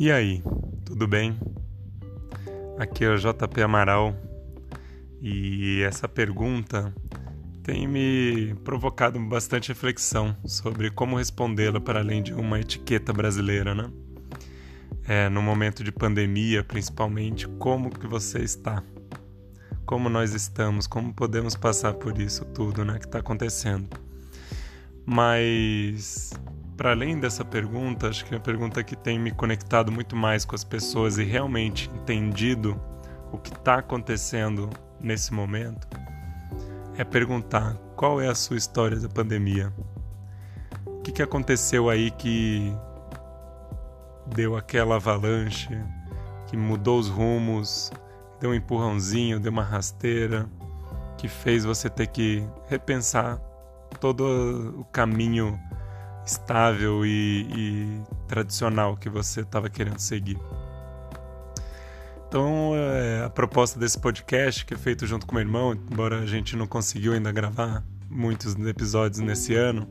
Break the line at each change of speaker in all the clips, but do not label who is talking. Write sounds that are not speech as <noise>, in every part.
E aí, tudo bem? Aqui é o JP Amaral e essa pergunta tem me provocado bastante reflexão sobre como respondê-la para além de uma etiqueta brasileira, né? É, no momento de pandemia, principalmente, como que você está? Como nós estamos? Como podemos passar por isso tudo, né, que está acontecendo? Mas para além dessa pergunta, acho que é a pergunta que tem me conectado muito mais com as pessoas e realmente entendido o que está acontecendo nesse momento é perguntar qual é a sua história da pandemia. O que, que aconteceu aí que deu aquela avalanche, que mudou os rumos, deu um empurrãozinho, deu uma rasteira, que fez você ter que repensar todo o caminho estável e, e tradicional que você estava querendo seguir. Então, é, a proposta desse podcast, que é feito junto com meu irmão, embora a gente não conseguiu ainda gravar muitos episódios nesse ano,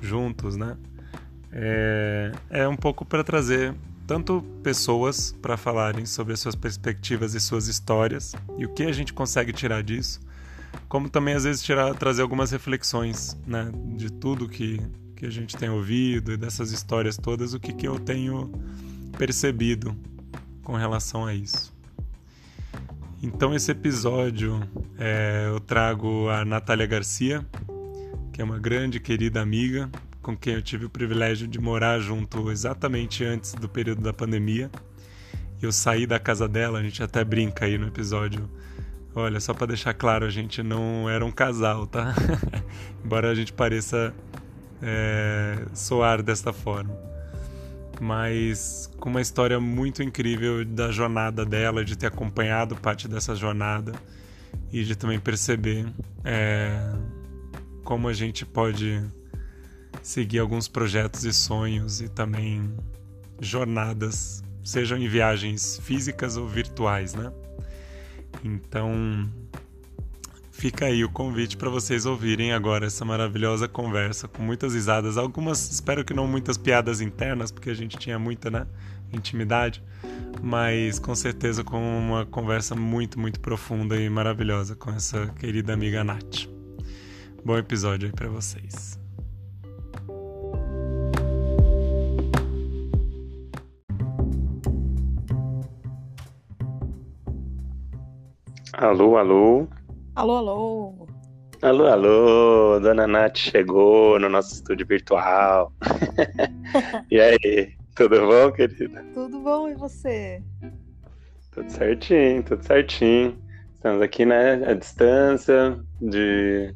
juntos, né? É, é um pouco para trazer tanto pessoas para falarem sobre as suas perspectivas e suas histórias e o que a gente consegue tirar disso, como também às vezes tirar, trazer algumas reflexões né, de tudo que que a gente tem ouvido e dessas histórias todas, o que, que eu tenho percebido com relação a isso. Então, esse episódio é, eu trago a Natália Garcia, que é uma grande querida amiga, com quem eu tive o privilégio de morar junto exatamente antes do período da pandemia. Eu saí da casa dela, a gente até brinca aí no episódio. Olha, só para deixar claro, a gente não era um casal, tá? <laughs> Embora a gente pareça é, soar desta forma. Mas com uma história muito incrível da jornada dela, de ter acompanhado parte dessa jornada e de também perceber é, como a gente pode seguir alguns projetos e sonhos e também jornadas, sejam em viagens físicas ou virtuais, né? Então, Fica aí o convite para vocês ouvirem agora essa maravilhosa conversa com muitas risadas, algumas, espero que não muitas piadas internas, porque a gente tinha muita, né, intimidade, mas com certeza com uma conversa muito, muito profunda e maravilhosa com essa querida amiga Nath. Bom episódio aí para vocês. Alô, alô.
Alô, alô.
Alô, alô. Dona Nath chegou no nosso estúdio virtual. <laughs> e aí, tudo bom, querida?
Tudo bom, e você?
Tudo certinho, tudo certinho. Estamos aqui, né, à distância de...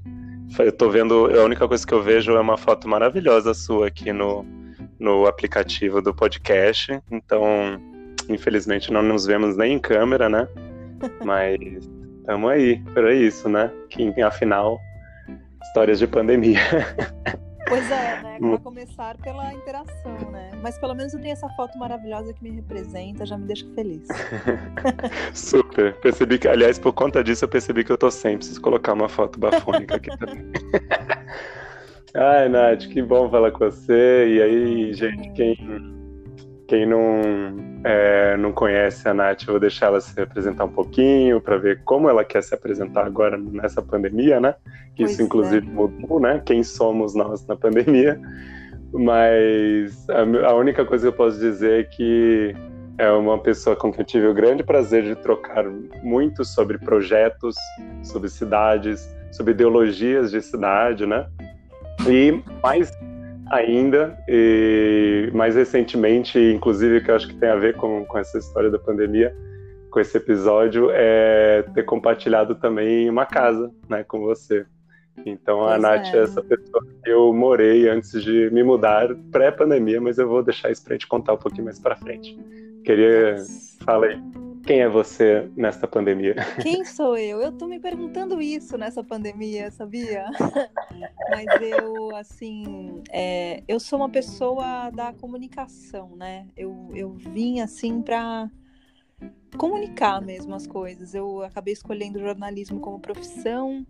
Eu tô vendo, a única coisa que eu vejo é uma foto maravilhosa sua aqui no, no aplicativo do podcast. Então, infelizmente não nos vemos nem em câmera, né? <laughs> Mas Tamo aí, por isso, né? Que afinal, histórias de pandemia.
Pois é, né? <laughs> Pra começar pela interação, né? Mas pelo menos eu tenho essa foto maravilhosa que me representa, já me deixa feliz. <laughs>
Super. Percebi que, aliás, por conta disso, eu percebi que eu tô sem. Preciso colocar uma foto bafônica aqui também. <laughs> Ai, Nath, que bom falar com você. E aí, gente, quem quem não, é, não conhece a Nath, eu vou deixar ela se apresentar um pouquinho para ver como ela quer se apresentar agora nessa pandemia, né? Que pois isso, inclusive, é. mudou, né? Quem somos nós na pandemia. Mas a, a única coisa que eu posso dizer é que é uma pessoa com quem eu tive o grande prazer de trocar muito sobre projetos, sobre cidades, sobre ideologias de cidade, né? E mais ainda, e mais recentemente, inclusive, que eu acho que tem a ver com, com essa história da pandemia, com esse episódio, é ter compartilhado também uma casa né, com você. Então pois a Nath é. é. essa pessoa que eu morei antes de me mudar, pré-pandemia, mas eu vou deixar isso pra gente contar um pouquinho mais pra frente. Queria. Fala aí. Quem é você nesta pandemia? <laughs>
Quem sou eu? Eu tô me perguntando isso nessa pandemia, sabia? <laughs> Mas eu, assim, é, eu sou uma pessoa da comunicação, né? Eu, eu vim, assim, para comunicar mesmo as coisas. Eu acabei escolhendo jornalismo como profissão,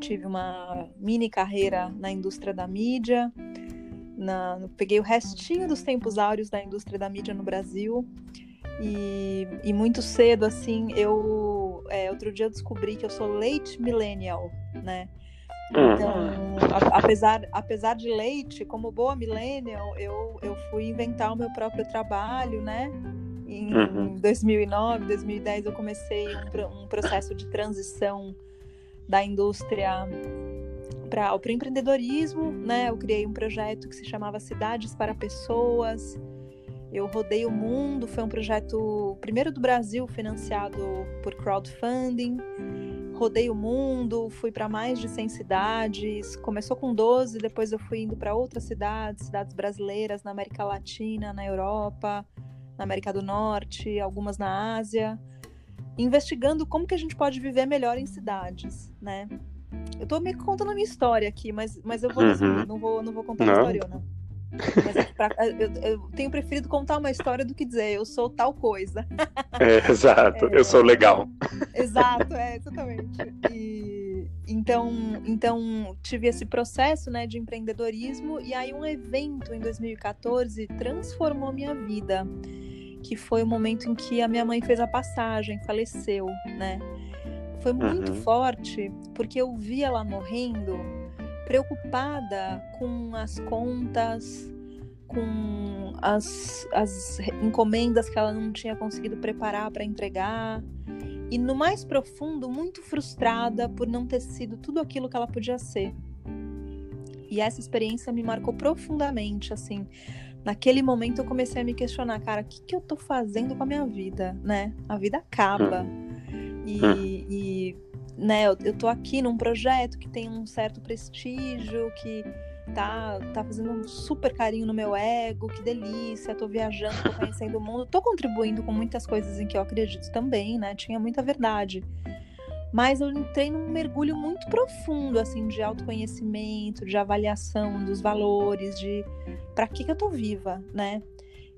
tive uma mini carreira na indústria da mídia na, peguei o restinho dos tempos áureos da indústria da mídia no Brasil. E, e muito cedo, assim, eu. É, outro dia eu descobri que eu sou late millennial, né? Então, hum. a, apesar, apesar de leite, como boa millennial, eu, eu fui inventar o meu próprio trabalho, né? Em uhum. 2009, 2010, eu comecei um, um processo de transição da indústria para o empreendedorismo, né? Eu criei um projeto que se chamava Cidades para Pessoas. Eu rodei o mundo, foi um projeto primeiro do Brasil financiado por crowdfunding rodei o mundo, fui para mais de 100 cidades. Começou com 12, depois eu fui indo para outras cidades, cidades brasileiras na América Latina, na Europa, na América do Norte, algumas na Ásia, investigando como que a gente pode viver melhor em cidades, né? Eu estou me contando a minha história aqui, mas, mas eu vou uhum. não vou não vou contar não. a história, não. É pra, eu, eu, tenho preferido contar uma história do que dizer eu sou tal coisa.
É, exato, é, eu sou legal.
Exato, é, exatamente. E, então, então, tive esse processo né, de empreendedorismo e aí um evento em 2014 transformou minha vida, que foi o momento em que a minha mãe fez a passagem, faleceu, né? Foi muito uhum. forte, porque eu vi ela morrendo preocupada com as contas, com as, as encomendas que ela não tinha conseguido preparar para entregar. E no mais profundo, muito frustrada por não ter sido tudo aquilo que ela podia ser. E essa experiência me marcou profundamente, assim. Naquele momento eu comecei a me questionar, cara, o que, que eu tô fazendo com a minha vida, né? A vida acaba. Hum. E, hum. e né, eu, eu tô aqui num projeto que tem um certo prestígio, que tá, tá fazendo um super carinho no meu ego, que delícia, tô viajando, tô conhecendo o mundo, tô contribuindo com muitas coisas em que eu acredito também, né? Tinha muita verdade. Mas eu entrei num mergulho muito profundo, assim, de autoconhecimento, de avaliação dos valores, de para que, que eu tô viva, né?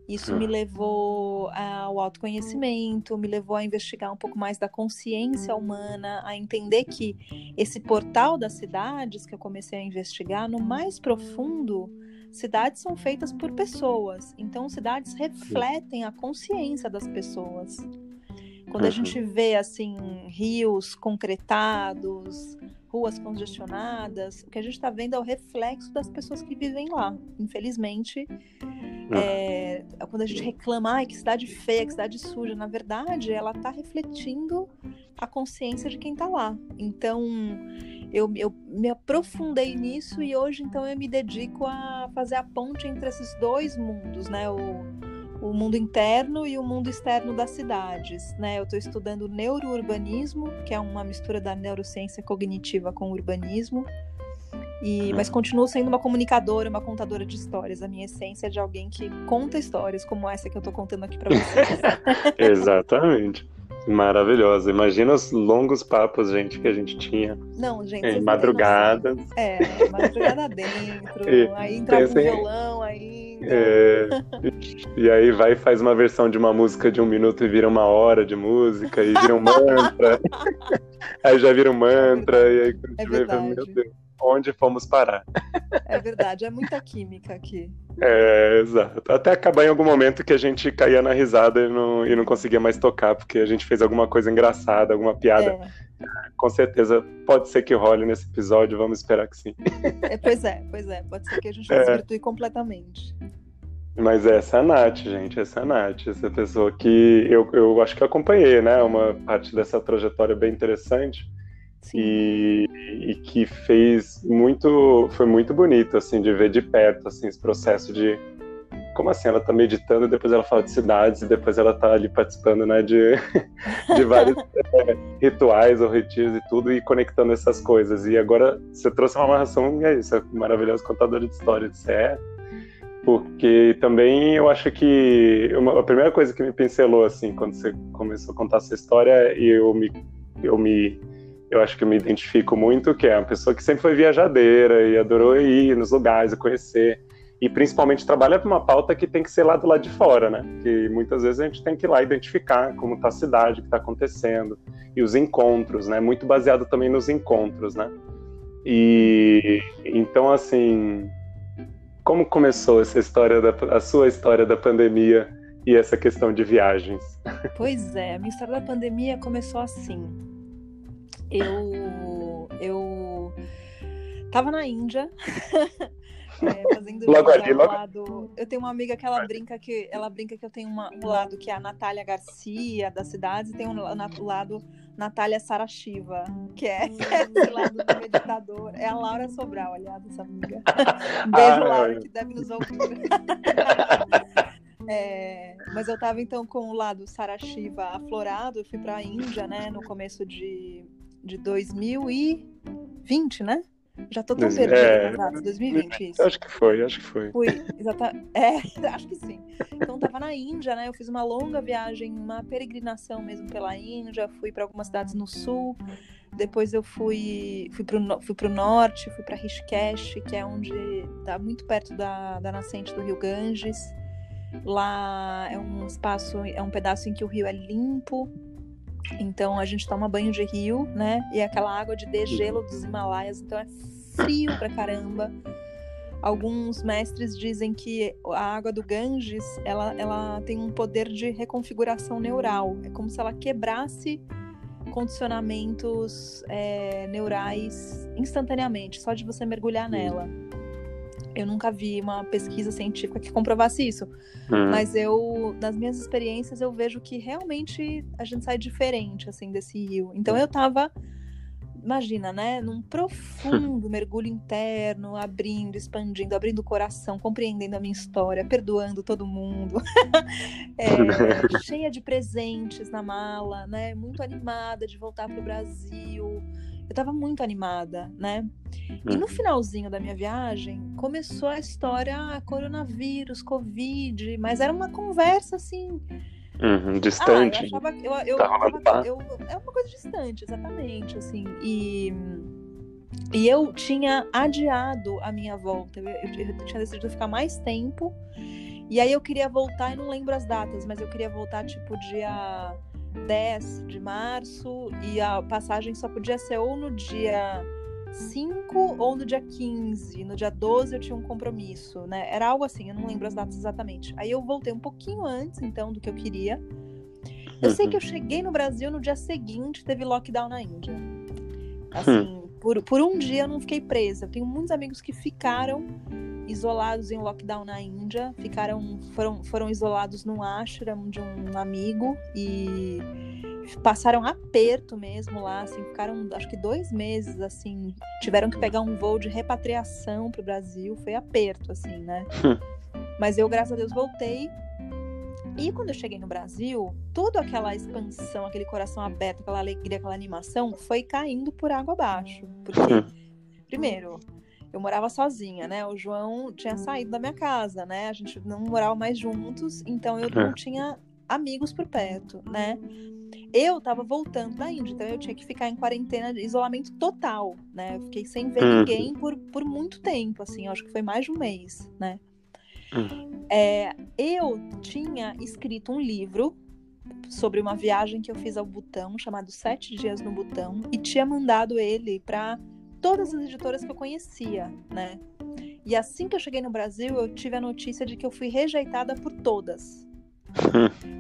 Isso me levou ao autoconhecimento, me levou a investigar um pouco mais da consciência humana, a entender que esse portal das cidades que eu comecei a investigar, no mais profundo, cidades são feitas por pessoas. Então, cidades refletem a consciência das pessoas. Quando a gente vê assim rios concretados, ruas congestionadas, o que a gente está vendo é o reflexo das pessoas que vivem lá. Infelizmente, é, quando a gente reclama, ai, que cidade feia, que cidade suja, na verdade, ela está refletindo a consciência de quem está lá. Então, eu, eu me aprofundei nisso e hoje, então, eu me dedico a fazer a ponte entre esses dois mundos, né? O, o mundo interno e o mundo externo das cidades. Né? Eu estou estudando neurourbanismo, que é uma mistura da neurociência cognitiva com urbanismo. E, mas continuo sendo uma comunicadora, uma contadora de histórias. A minha essência é de alguém que conta histórias como essa que eu estou contando aqui para vocês. <laughs>
Exatamente. Maravilhosa. Imagina os longos papos, gente, que a gente tinha.
Não, gente.
Em madrugadas.
É, madrugada dentro. <laughs> E, aí entra um violão, aí. É,
e aí vai e faz uma versão de uma música de um minuto e vira uma hora de música, e vira um <laughs> mantra. <laughs> aí já vira um mantra, e aí
é vê, meu Deus,
onde fomos parar?
É verdade, é muita química aqui.
É, exato. Até acabar em algum momento que a gente caía na risada e não, e não conseguia mais tocar, porque a gente fez alguma coisa engraçada, alguma piada. É. Com certeza pode ser que role nesse episódio, vamos esperar que sim. <laughs>
É, pois é, pois é. Pode ser que a gente é. desvirtue completamente.
Mas essa é a Nath, gente, essa é a Nath, essa pessoa que eu, eu acho que eu acompanhei, né? Uma parte dessa trajetória bem interessante. E, e, que fez muito, foi muito bonito, assim, de ver de perto, assim, esse processo de, como assim, ela tá meditando, depois ela fala de cidades, e depois ela tá ali participando, né, de, <laughs> de vários <laughs> é, rituais ou retiros e tudo, e conectando essas coisas, e agora você trouxe uma amarração, e é isso, é maravilhoso contadora de história, você é, porque também eu acho que uma, a primeira coisa que me pincelou, assim, quando você começou a contar essa história, e eu me, eu me eu acho que eu me identifico muito, que é uma pessoa que sempre foi viajadeira e adorou ir nos lugares e conhecer. E principalmente trabalha para uma pauta que tem que ser lá do lado de fora, né? Que muitas vezes a gente tem que ir lá identificar como está a cidade, o que está acontecendo. E os encontros, né? Muito baseado também nos encontros, né? E então, assim, como começou essa história da a sua história da pandemia e essa questão de viagens?
Pois é, a minha história da pandemia começou assim. Eu eu tava na Índia. <laughs> É, fazendo
logo ali, logo...
lado. Eu tenho uma amiga que ela brinca que ela brinca que eu tenho uma, um lado que é a Natália Garcia das cidades e tem um, um lado Natália Sarashiva, que é <laughs> esse lado do meditador. É a Laura Sobral, aliás, essa amiga. <laughs> Beijo, ah, Laura, que deve nos ouvir. É, mas eu estava então com o lado Sarashiva aflorado, eu fui para a Índia, né, no começo de, de 2020, né? Já tô tão perdida é, nas 2020, isso.
Acho que foi, acho que foi.
Fui, exatamente. <laughs> É, acho que sim. Então tava na Índia, né? Eu fiz uma longa viagem, uma peregrinação mesmo pela Índia, fui para algumas cidades no sul. Depois eu fui fui pro, fui pro norte, fui para Rishikesh, que é onde tá muito perto da, da nascente do Rio Ganges. Lá é um espaço, é um pedaço em que o rio é limpo, então a gente toma banho de rio, né? E aquela água de degelo dos Himalaias, então é frio pra caramba. Alguns mestres dizem que a água do Ganges, ela, ela tem um poder de reconfiguração neural. É como se ela quebrasse condicionamentos é, neurais instantaneamente, só de você mergulhar nela. Eu nunca vi uma pesquisa científica que comprovasse isso. Uhum. Mas eu, nas minhas experiências, eu vejo que realmente a gente sai diferente, assim, desse rio. Então eu tava, imagina, né, num profundo <laughs> mergulho interno, abrindo, expandindo, abrindo o coração, compreendendo a minha história, perdoando todo mundo. <laughs> é, cheia de presentes na mala, né, muito animada de voltar pro Brasil eu tava muito animada, né? E no uhum. finalzinho da minha viagem, começou a história, ah, coronavírus, Covid, mas era uma conversa assim.
Uhum, distante.
Ah, eu achava, eu, eu, tá eu, é uma coisa distante, exatamente, assim. E, e eu tinha adiado a minha volta. Eu, eu, eu tinha decidido ficar mais tempo. E aí eu queria voltar, e não lembro as datas, mas eu queria voltar tipo dia 10 de março e a passagem só podia ser ou no dia 5 ou no dia 15. No dia 12 eu tinha um compromisso, né? Era algo assim, eu não lembro as datas exatamente. Aí eu voltei um pouquinho antes, então, do que eu queria. Eu sei que eu cheguei no Brasil no dia seguinte, teve lockdown na Índia. Assim, por, por um dia eu não fiquei presa. Eu tenho muitos amigos que ficaram isolados em lockdown na Índia, ficaram foram, foram isolados num ashram de um amigo e passaram aperto mesmo lá, assim, ficaram acho que dois meses assim, tiveram que pegar um voo de repatriação para o Brasil, foi aperto assim, né? Hum. Mas eu graças a Deus voltei e quando eu cheguei no Brasil, toda aquela expansão, aquele coração aberto, aquela alegria, aquela animação foi caindo por água abaixo, porque hum. primeiro eu morava sozinha, né? O João tinha saído da minha casa, né? A gente não morava mais juntos, então eu não é. tinha amigos por perto, né? Eu tava voltando da Índia, então eu tinha que ficar em quarentena, isolamento total, né? Eu fiquei sem ver uhum. ninguém por, por muito tempo, assim, acho que foi mais de um mês, né? Uhum. É, eu tinha escrito um livro sobre uma viagem que eu fiz ao Butão, chamado Sete Dias no Butão, e tinha mandado ele para todas as editoras que eu conhecia, né? E assim que eu cheguei no Brasil, eu tive a notícia de que eu fui rejeitada por todas. <laughs>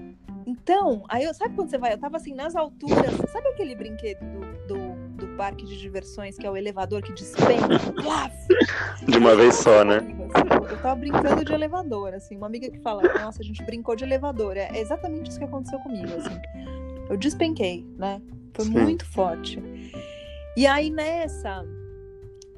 Então, aí eu, sabe quando você vai? Eu tava assim nas alturas. Sabe aquele brinquedo do, do, do parque de diversões que é o elevador que despenca? <laughs>
De uma vez só, né?
Eu tava brincando de elevador, assim. Uma amiga que fala, nossa, a gente brincou de elevador. É exatamente isso que aconteceu comigo, assim. Eu despenquei, né? Foi Sim. muito forte. E aí nessa,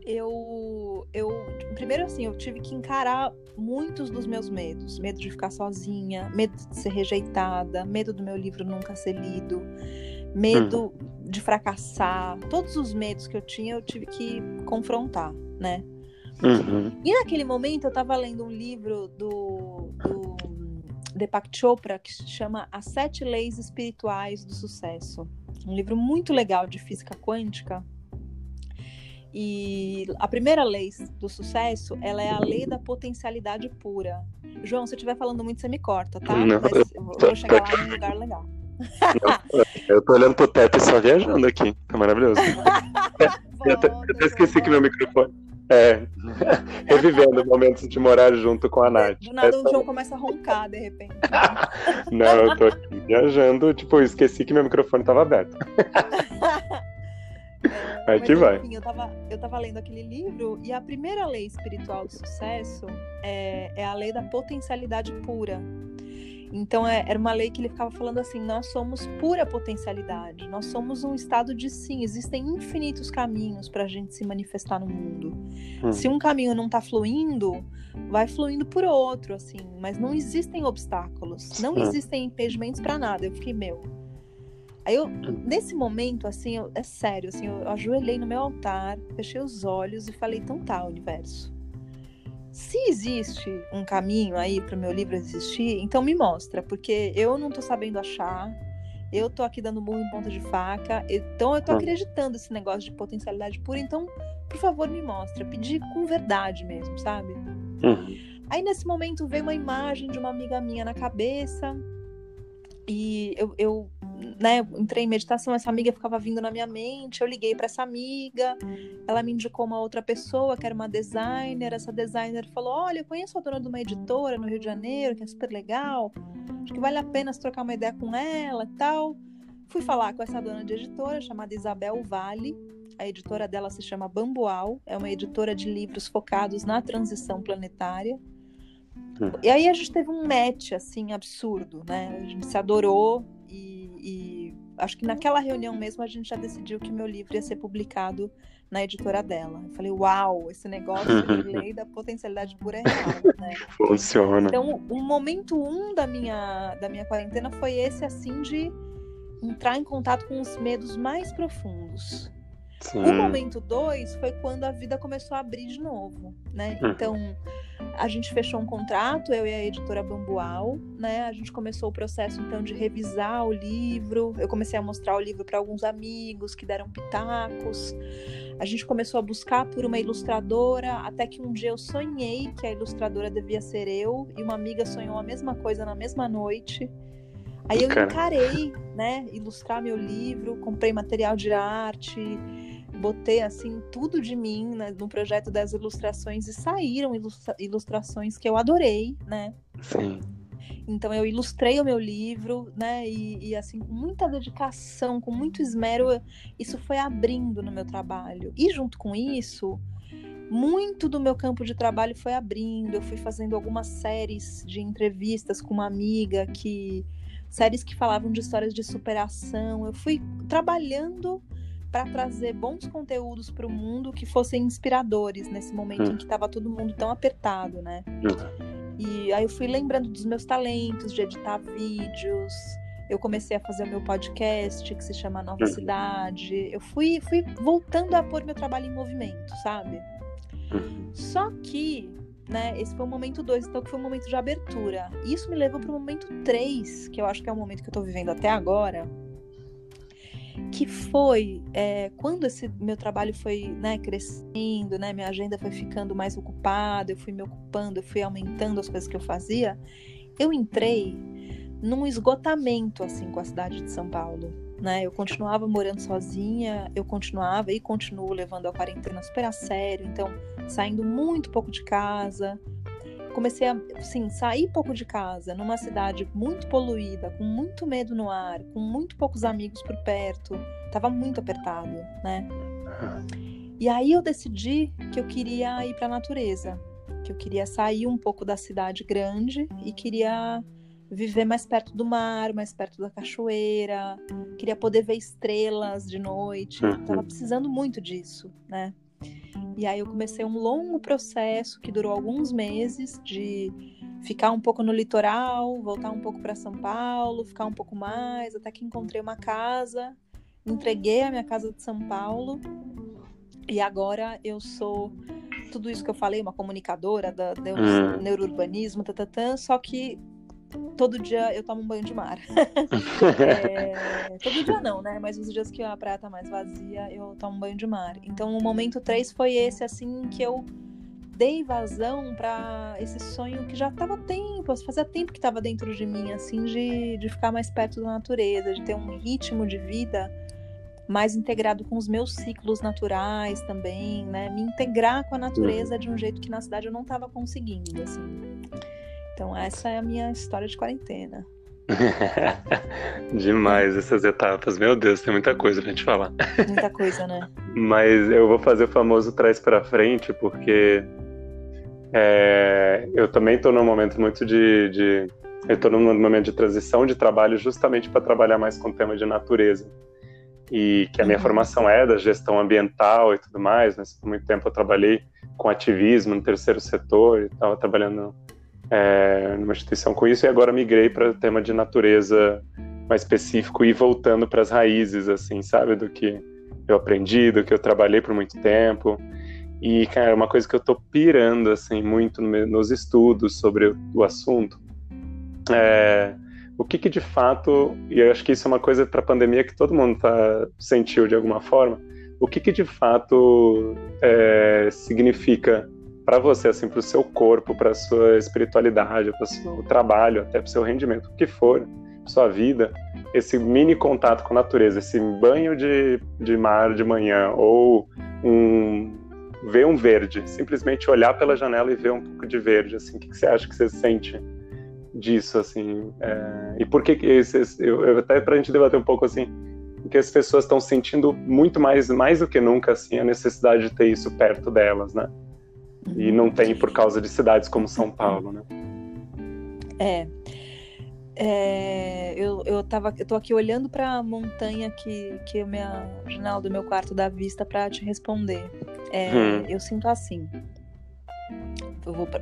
eu, eu. Primeiro, assim, eu tive que encarar muitos dos meus medos: medo de ficar sozinha, medo de ser rejeitada, medo do meu livro nunca ser lido, medo uhum. de fracassar. Todos os medos que eu tinha, eu tive que confrontar, né? Uhum. E naquele momento eu estava lendo um livro do, do Deepak Chopra que se chama As Sete Leis Espirituais do Sucesso um livro muito legal de física quântica. E a primeira lei do sucesso, ela é a lei da potencialidade pura. João, se eu estiver falando muito, você me corta, tá?
Não,
Mas eu vou chegar lá num lugar legal.
Não, <laughs> eu tô olhando pro teto e só viajando aqui. Tá maravilhoso. <laughs> eu, até, eu até esqueci que meu microfone. É, <laughs> revivendo momentos de morar junto com a Nath.
Do nada Essa... o João começa a roncar, de repente. <laughs>
Não, eu tô aqui viajando, tipo, esqueci que meu microfone tava aberto. <laughs> É, Aí que vai.
Enfim, eu tava, eu tava lendo aquele livro e a primeira lei espiritual do sucesso é, é a lei da potencialidade pura. Então é, era uma lei que ele ficava falando assim: nós somos pura potencialidade, nós somos um estado de sim, existem infinitos caminhos para a gente se manifestar no mundo. Hum. Se um caminho não está fluindo, vai fluindo por outro, assim, mas não existem obstáculos, não hum. existem impedimentos para nada. Eu fiquei, meu. Aí eu, hum. nesse momento, assim, eu, é sério, assim, eu ajoelhei no meu altar, fechei os olhos e falei: então tá, universo se existe um caminho aí para o meu livro existir, então me mostra, porque eu não estou sabendo achar, eu estou aqui dando murro em ponta de faca, então eu estou hum. acreditando nesse negócio de potencialidade pura, então, por favor, me mostra. Pedir com verdade mesmo, sabe? Uhum. Aí nesse momento veio uma imagem de uma amiga minha na cabeça, e eu, eu né, entrei em meditação, essa amiga ficava vindo na minha mente, eu liguei para essa amiga, ela me indicou uma outra pessoa, que era uma designer, essa designer falou, olha, eu conheço a dona de uma editora no Rio de Janeiro, que é super legal, acho que vale a pena trocar uma ideia com ela e tal. Fui falar com essa dona de editora, chamada Isabel Vale, a editora dela se chama Bambual, é uma editora de livros focados na transição planetária. Hum. E aí a gente teve um match, assim, absurdo, né? A gente se adorou e, e, acho que naquela reunião mesmo a gente já decidiu que meu livro ia ser publicado na editora dela. Eu falei, uau, esse negócio de <laughs> lei da potencialidade pura é real, né?
Funciona.
Então, o momento um da minha, da minha quarentena foi esse, assim, de entrar em contato com os medos mais profundos. Sim. O momento dois foi quando a vida começou a abrir de novo, né? Hum. Então, a gente fechou um contrato, eu e a editora Bambual, né? A gente começou o processo então de revisar o livro. Eu comecei a mostrar o livro para alguns amigos que deram pitacos. A gente começou a buscar por uma ilustradora, até que um dia eu sonhei que a ilustradora devia ser eu e uma amiga sonhou a mesma coisa na mesma noite. Aí eu encarei, né, ilustrar meu livro, comprei material de arte, botei assim tudo de mim né, no projeto das ilustrações e saíram ilustra ilustrações que eu adorei, né?
Sim.
Então eu ilustrei o meu livro, né? E, e, assim, com muita dedicação, com muito esmero, isso foi abrindo no meu trabalho. E junto com isso, muito do meu campo de trabalho foi abrindo. Eu fui fazendo algumas séries de entrevistas com uma amiga que séries que falavam de histórias de superação. Eu fui trabalhando para trazer bons conteúdos para o mundo que fossem inspiradores nesse momento hum. em que estava todo mundo tão apertado, né? Hum. E aí eu fui lembrando dos meus talentos de editar vídeos. Eu comecei a fazer o meu podcast que se chama Nova hum. Cidade. Eu fui, fui voltando a pôr meu trabalho em movimento, sabe? Hum. Só que, né, esse foi o momento 2, então que foi o momento de abertura. Isso me levou para o momento 3, que eu acho que é o momento que eu estou vivendo até agora, que foi é, quando esse meu trabalho foi né, crescendo, né, minha agenda foi ficando mais ocupada, eu fui me ocupando, eu fui aumentando as coisas que eu fazia, eu entrei num esgotamento assim com a cidade de São Paulo. Né? Eu continuava morando sozinha, eu continuava e continuo levando a quarentena super a sério, então saindo muito pouco de casa, comecei a assim, sair pouco de casa, numa cidade muito poluída, com muito medo no ar, com muito poucos amigos por perto, tava muito apertado, né? E aí eu decidi que eu queria ir para a natureza, que eu queria sair um pouco da cidade grande e queria viver mais perto do mar, mais perto da cachoeira, queria poder ver estrelas de noite, tava precisando muito disso, né? E aí eu comecei um longo processo que durou alguns meses de ficar um pouco no litoral, voltar um pouco para São Paulo, ficar um pouco mais, até que encontrei uma casa, entreguei a minha casa de São Paulo. E agora eu sou tudo isso que eu falei, uma comunicadora da, do hum. neurourbanismo, tatatã, só que todo dia eu tomo um banho de mar. <laughs> é, todo dia não, né? Mas os dias que a praia tá mais vazia, eu tomo um banho de mar. Então o momento 3 foi esse, assim, que eu dei vazão para esse sonho que já tava tempo, fazia tempo que tava dentro de mim, assim, de, de ficar mais perto da natureza, de ter um ritmo de vida mais integrado com os meus ciclos naturais também, né? Me integrar com a natureza uhum. de um jeito que na cidade eu não estava conseguindo, assim. Então essa é a minha história de quarentena. <laughs>
Demais essas etapas. Meu Deus, tem muita coisa pra gente falar.
Muita <laughs> coisa, né?
Mas eu vou fazer o famoso trás para frente, porque é, eu também estou num momento muito de, de eu estou num momento de transição de trabalho justamente para trabalhar mais com o tema de natureza e que a minha uhum. formação é da gestão ambiental e tudo mais, mas por muito tempo eu trabalhei com ativismo no terceiro setor, estava trabalhando é, numa instituição com isso e agora migrei para tema de natureza mais específico e voltando para as raízes, assim, sabe, do que eu aprendi, do que eu trabalhei por muito tempo. E, cara, uma coisa que eu tô pirando, assim, muito nos estudos sobre o, o assunto é o que, que de fato, e eu acho que isso é uma coisa para a pandemia que todo mundo tá, sentiu de alguma forma, o que, que de fato é, significa para você, assim, para o seu corpo, para sua espiritualidade, para o seu trabalho, até para o seu rendimento, o que for, sua vida, esse mini contato com a natureza, esse banho de, de mar de manhã, ou um, ver um verde, simplesmente olhar pela janela e ver um pouco de verde, assim, o que, que você acha que você sente disso, assim, é, e por que, que esses, eu, eu, até para a gente debater um pouco, assim, que as pessoas estão sentindo muito mais, mais do que nunca, assim, a necessidade de ter isso perto delas, né? E não tem por causa de cidades como São Paulo, né?
É. é eu, eu, tava, eu tô aqui olhando para a montanha que, que a minha janela do meu quarto dá vista para te responder. É, hum. Eu sinto assim.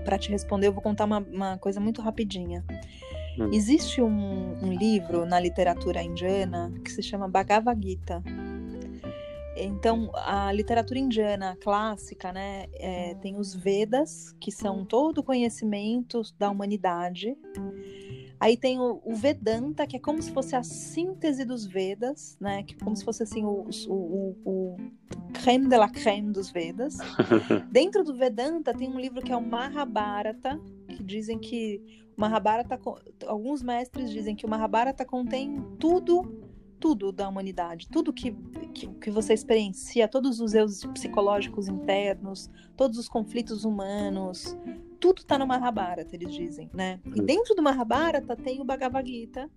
Para te responder, eu vou contar uma, uma coisa muito rapidinha. Hum. Existe um, um livro na literatura indiana que se chama Bhagavad Gita. Então, a literatura indiana clássica, né, é, tem os Vedas, que são todo o conhecimento da humanidade. Aí tem o, o, Vedanta, que é como se fosse a síntese dos Vedas, né, que é como se fosse assim o, o, o, o creme de la creme dos Vedas. <laughs> Dentro do Vedanta tem um livro que é o Mahabharata, que dizem que o Mahabharata, alguns mestres dizem que o Mahabharata contém tudo tudo da humanidade, tudo que, que, que, você experiencia, todos os erros psicológicos internos, todos os conflitos humanos, tudo está no Mahabharata, eles dizem, né? E uhum. dentro do Mahabharata tem o Bhagavad Gita,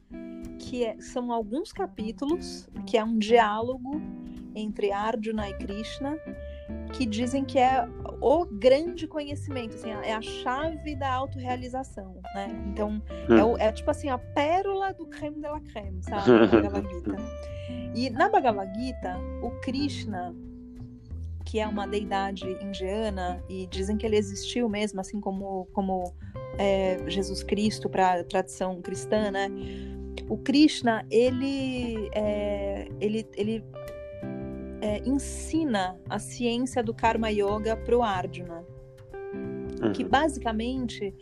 que é, são alguns capítulos, que é um diálogo entre Arjuna e Krishna, que dizem que é o grande conhecimento, assim, é a chave da autorrealização, né? Então, é, o, é, tipo assim, a pérola do creme de la creme, sabe? <laughs> Bhagavad Gita. E na Bhagavad Gita, o Krishna, que é uma deidade indiana, e dizem que ele existiu mesmo, assim como, como é, Jesus Cristo para a tradição cristã, né? O Krishna, ele, é, ele, ele é, ensina a ciência do Karma Yoga para o Arjuna, uhum. que basicamente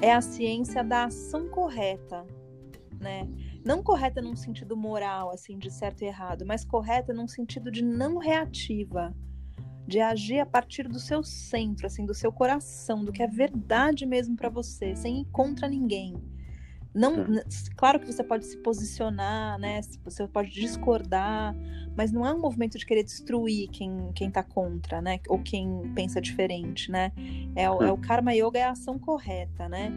é a ciência da ação correta, né? Não correta num sentido moral, assim, de certo e errado, mas correta num sentido de não reativa, de agir a partir do seu centro, assim, do seu coração, do que é verdade mesmo para você, sem ir contra ninguém. Não, hum. claro que você pode se posicionar, né? Você pode discordar, mas não é um movimento de querer destruir quem, quem tá contra, né? Ou quem pensa diferente, né? É, o, é o Karma Yoga, é a ação correta, né?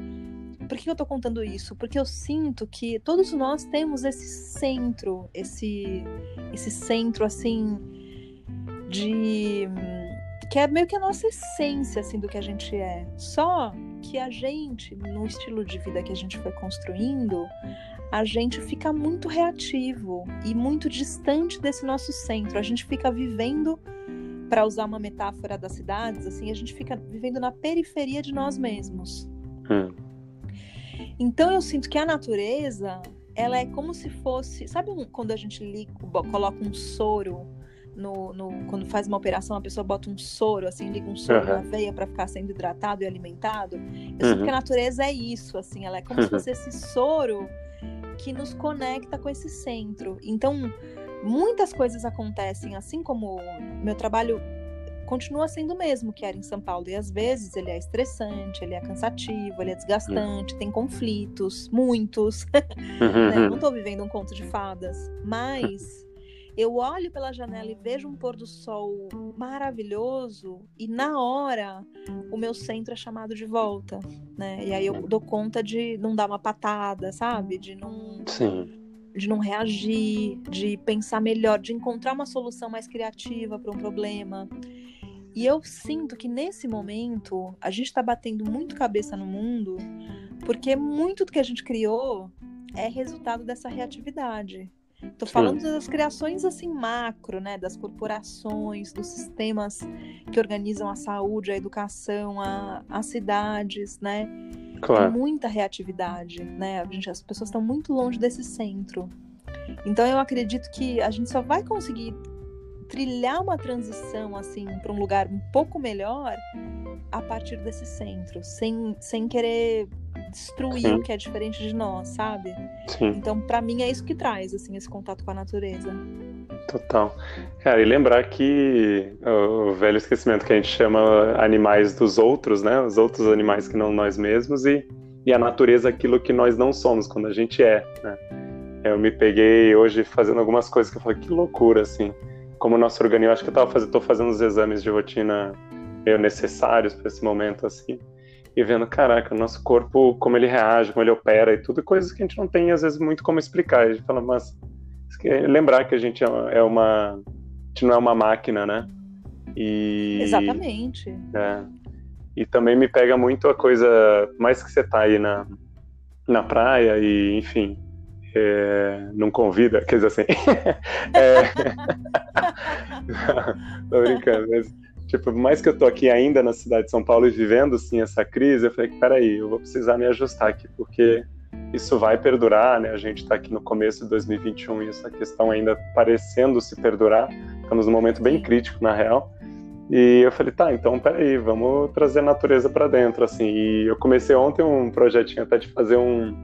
Por que eu tô contando isso? Porque eu sinto que todos nós temos esse centro, esse, esse centro, assim, de que é meio que a nossa essência assim do que a gente é. Só que a gente, no estilo de vida que a gente foi construindo, a gente fica muito reativo e muito distante desse nosso centro. A gente fica vivendo, para usar uma metáfora das cidades, assim, a gente fica vivendo na periferia de nós mesmos. Hum. Então eu sinto que a natureza, ela é como se fosse, sabe quando a gente liga, coloca um soro no, no, quando faz uma operação, a pessoa bota um soro, assim, liga um soro uhum. na veia para ficar sendo hidratado e alimentado. Eu uhum. sinto que a natureza é isso, assim, ela é como se fosse esse soro que nos conecta com esse centro. Então, muitas coisas acontecem, assim como meu trabalho continua sendo o mesmo que era em São Paulo. E às vezes ele é estressante, ele é cansativo, ele é desgastante, tem conflitos, muitos. <laughs> né? Não estou vivendo um conto de fadas, mas eu olho pela janela e vejo um pôr do sol maravilhoso e na hora o meu centro é chamado de volta, né? E aí eu dou conta de não dar uma patada, sabe? De não
Sim.
de não reagir, de pensar melhor, de encontrar uma solução mais criativa para um problema. E eu sinto que nesse momento a gente está batendo muito cabeça no mundo, porque muito do que a gente criou é resultado dessa reatividade. Tô falando Sim. das criações assim macro, né, das corporações, dos sistemas que organizam a saúde, a educação, a, as cidades, né?
Claro.
Tem muita reatividade, né? A gente, as pessoas estão muito longe desse centro. Então eu acredito que a gente só vai conseguir trilhar uma transição assim para um lugar um pouco melhor a partir desse centro, sem, sem querer destruir Sim. o que é diferente de nós, sabe?
Sim.
Então, para mim é isso que traz assim esse contato com a natureza.
Total. Cara, e lembrar que o velho esquecimento que a gente chama animais dos outros, né? Os outros animais que não nós mesmos e, e a natureza aquilo que nós não somos quando a gente é, né? Eu me peguei hoje fazendo algumas coisas que eu falei, que loucura, assim como o nosso organismo, acho que eu tava fazendo, tô fazendo os exames de rotina meio necessários para esse momento, assim, e vendo, caraca, o nosso corpo, como ele reage, como ele opera e tudo, coisas que a gente não tem, às vezes, muito como explicar. A gente fala, mas lembrar que a gente é uma, a gente não é uma máquina, né?
E, Exatamente.
É, e também me pega muito a coisa, mais que você tá aí na, na praia e, enfim, é, não convida, quer dizer assim. <laughs> é... <laughs> tô brincando, mas, tipo, mais que eu tô aqui ainda na cidade de São Paulo e vivendo assim essa crise, eu falei, peraí, eu vou precisar me ajustar aqui, porque isso vai perdurar, né? A gente está aqui no começo de 2021 e essa questão ainda parecendo se perdurar. Estamos num momento bem crítico, na real. E eu falei, tá, então peraí, vamos trazer a natureza para dentro, assim. E eu comecei ontem um projetinho até de fazer um,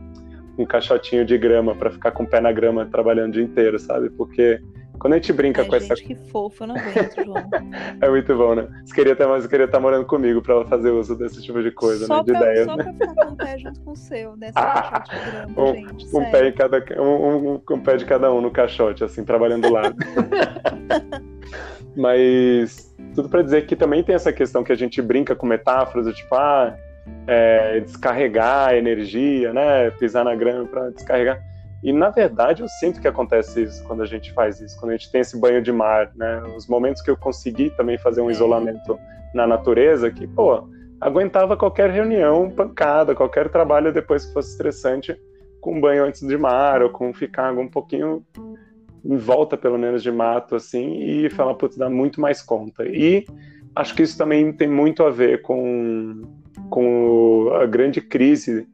um caixotinho de grama para ficar com o pé na grama trabalhando o dia inteiro, sabe? Porque quando a gente brinca
Ai,
com
gente,
essa.
que fofo, eu não aguento, João. <laughs>
é muito bom, né? Você queria estar, mas queria estar morando comigo para fazer uso desse tipo de coisa,
só
né? De
pra,
ideias.
Só
né?
pra ficar com o pé junto com o seu, nessa ah, caixote de grama, um, gente.
Um pé, em cada, um, um, um pé de cada um no caixote, assim, trabalhando do lado. <laughs> mas tudo para dizer que também tem essa questão que a gente brinca com metáforas, do tipo, ah é, descarregar energia, né? Pisar na grama para descarregar. E na verdade eu sinto que acontece isso quando a gente faz isso, quando a gente tem esse banho de mar, né? Os momentos que eu consegui também fazer um é. isolamento na natureza, que pô, aguentava qualquer reunião, pancada, qualquer trabalho depois que fosse estressante, com um banho antes de mar ou com ficar um pouquinho em volta pelo menos de mato assim e falar putz, dá muito mais conta. E acho que isso também tem muito a ver com com a grande crise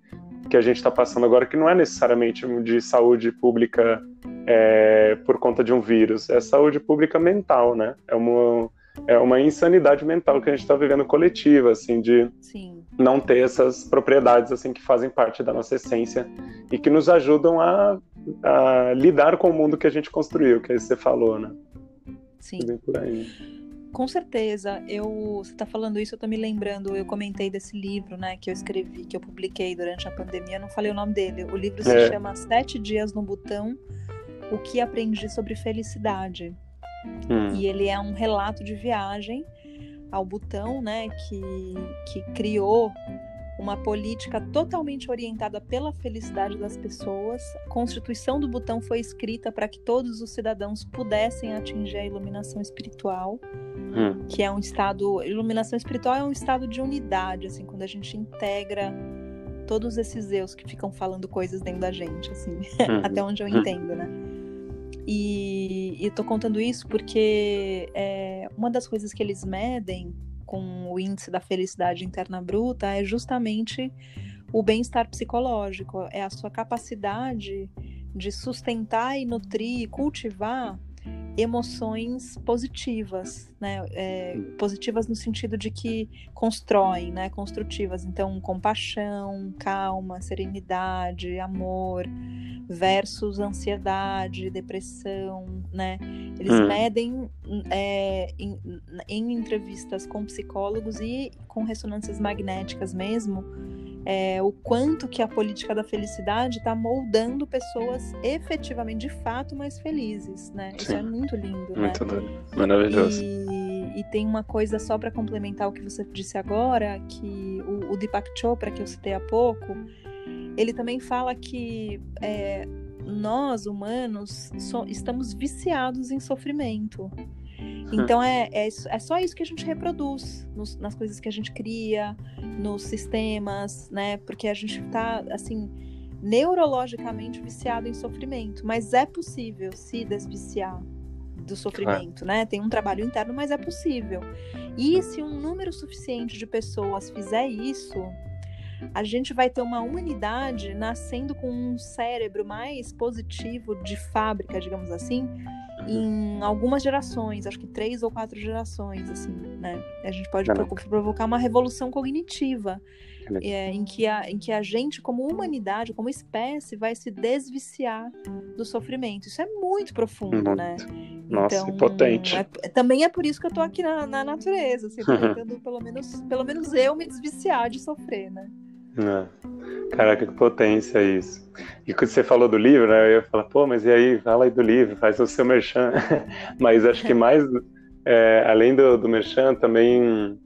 que a gente está passando agora, que não é necessariamente de saúde pública é, por conta de um vírus, é saúde pública mental, né? É uma, é uma insanidade mental que a gente está vivendo coletiva, assim, de
Sim.
não ter essas propriedades, assim, que fazem parte da nossa essência e que nos ajudam a, a lidar com o mundo que a gente construiu, que aí você falou, né?
Sim.
por aí.
Com certeza, eu você está falando isso, eu estou me lembrando, eu comentei desse livro, né, que eu escrevi, que eu publiquei durante a pandemia, eu não falei o nome dele. O livro se é. chama Sete Dias no Butão, o que aprendi sobre felicidade. Hum. E ele é um relato de viagem ao Butão, né, que, que criou uma política totalmente orientada pela felicidade das pessoas. A Constituição do Butão foi escrita para que todos os cidadãos pudessem atingir a iluminação espiritual, hum. que é um estado. Iluminação espiritual é um estado de unidade, assim, quando a gente integra todos esses eus que ficam falando coisas dentro da gente, assim, hum. <laughs> até onde eu hum. entendo, né? E, e tô contando isso porque é, uma das coisas que eles medem com o índice da felicidade interna bruta é justamente o bem-estar psicológico, é a sua capacidade de sustentar e nutrir e cultivar emoções positivas, né? É, positivas no sentido de que constroem, né? Construtivas. Então, compaixão, calma, serenidade, amor, versus ansiedade, depressão, né? Eles hum. medem é, em, em entrevistas com psicólogos e com ressonâncias magnéticas mesmo é, o quanto que a política da felicidade está moldando pessoas efetivamente, de fato, mais felizes, né? Sim. Isso é muito lindo,
muito
né?
Lindo. Maravilhoso.
E, e tem uma coisa só para complementar o que você disse agora, que o, o Deepak Chopra, que eu citei há pouco, ele também fala que é, nós, humanos, so, estamos viciados em sofrimento. Então é, é, é só isso que a gente reproduz nos, nas coisas que a gente cria, nos sistemas, né? Porque a gente está assim neurologicamente viciado em sofrimento, mas é possível se desviciar do sofrimento, né? Tem um trabalho interno, mas é possível. E se um número suficiente de pessoas fizer isso, a gente vai ter uma humanidade nascendo com um cérebro mais positivo de fábrica, digamos assim, em algumas gerações, acho que três ou quatro gerações, assim, né? A gente pode provocar uma revolução cognitiva é, em, que a, em que a gente, como humanidade, como espécie, vai se desviciar do sofrimento. Isso é muito profundo, muito. né?
Nossa, então, potente.
É, também é por isso que eu tô aqui na, na natureza, assim, <laughs> tentando pelo menos, pelo menos eu me desviciar de sofrer, né?
É. Caraca, que potência isso. E quando você falou do livro, né, eu ia falar, pô, mas e aí, fala aí do livro, faz o seu merchan. <laughs> mas acho que mais, é, além do, do merchan, também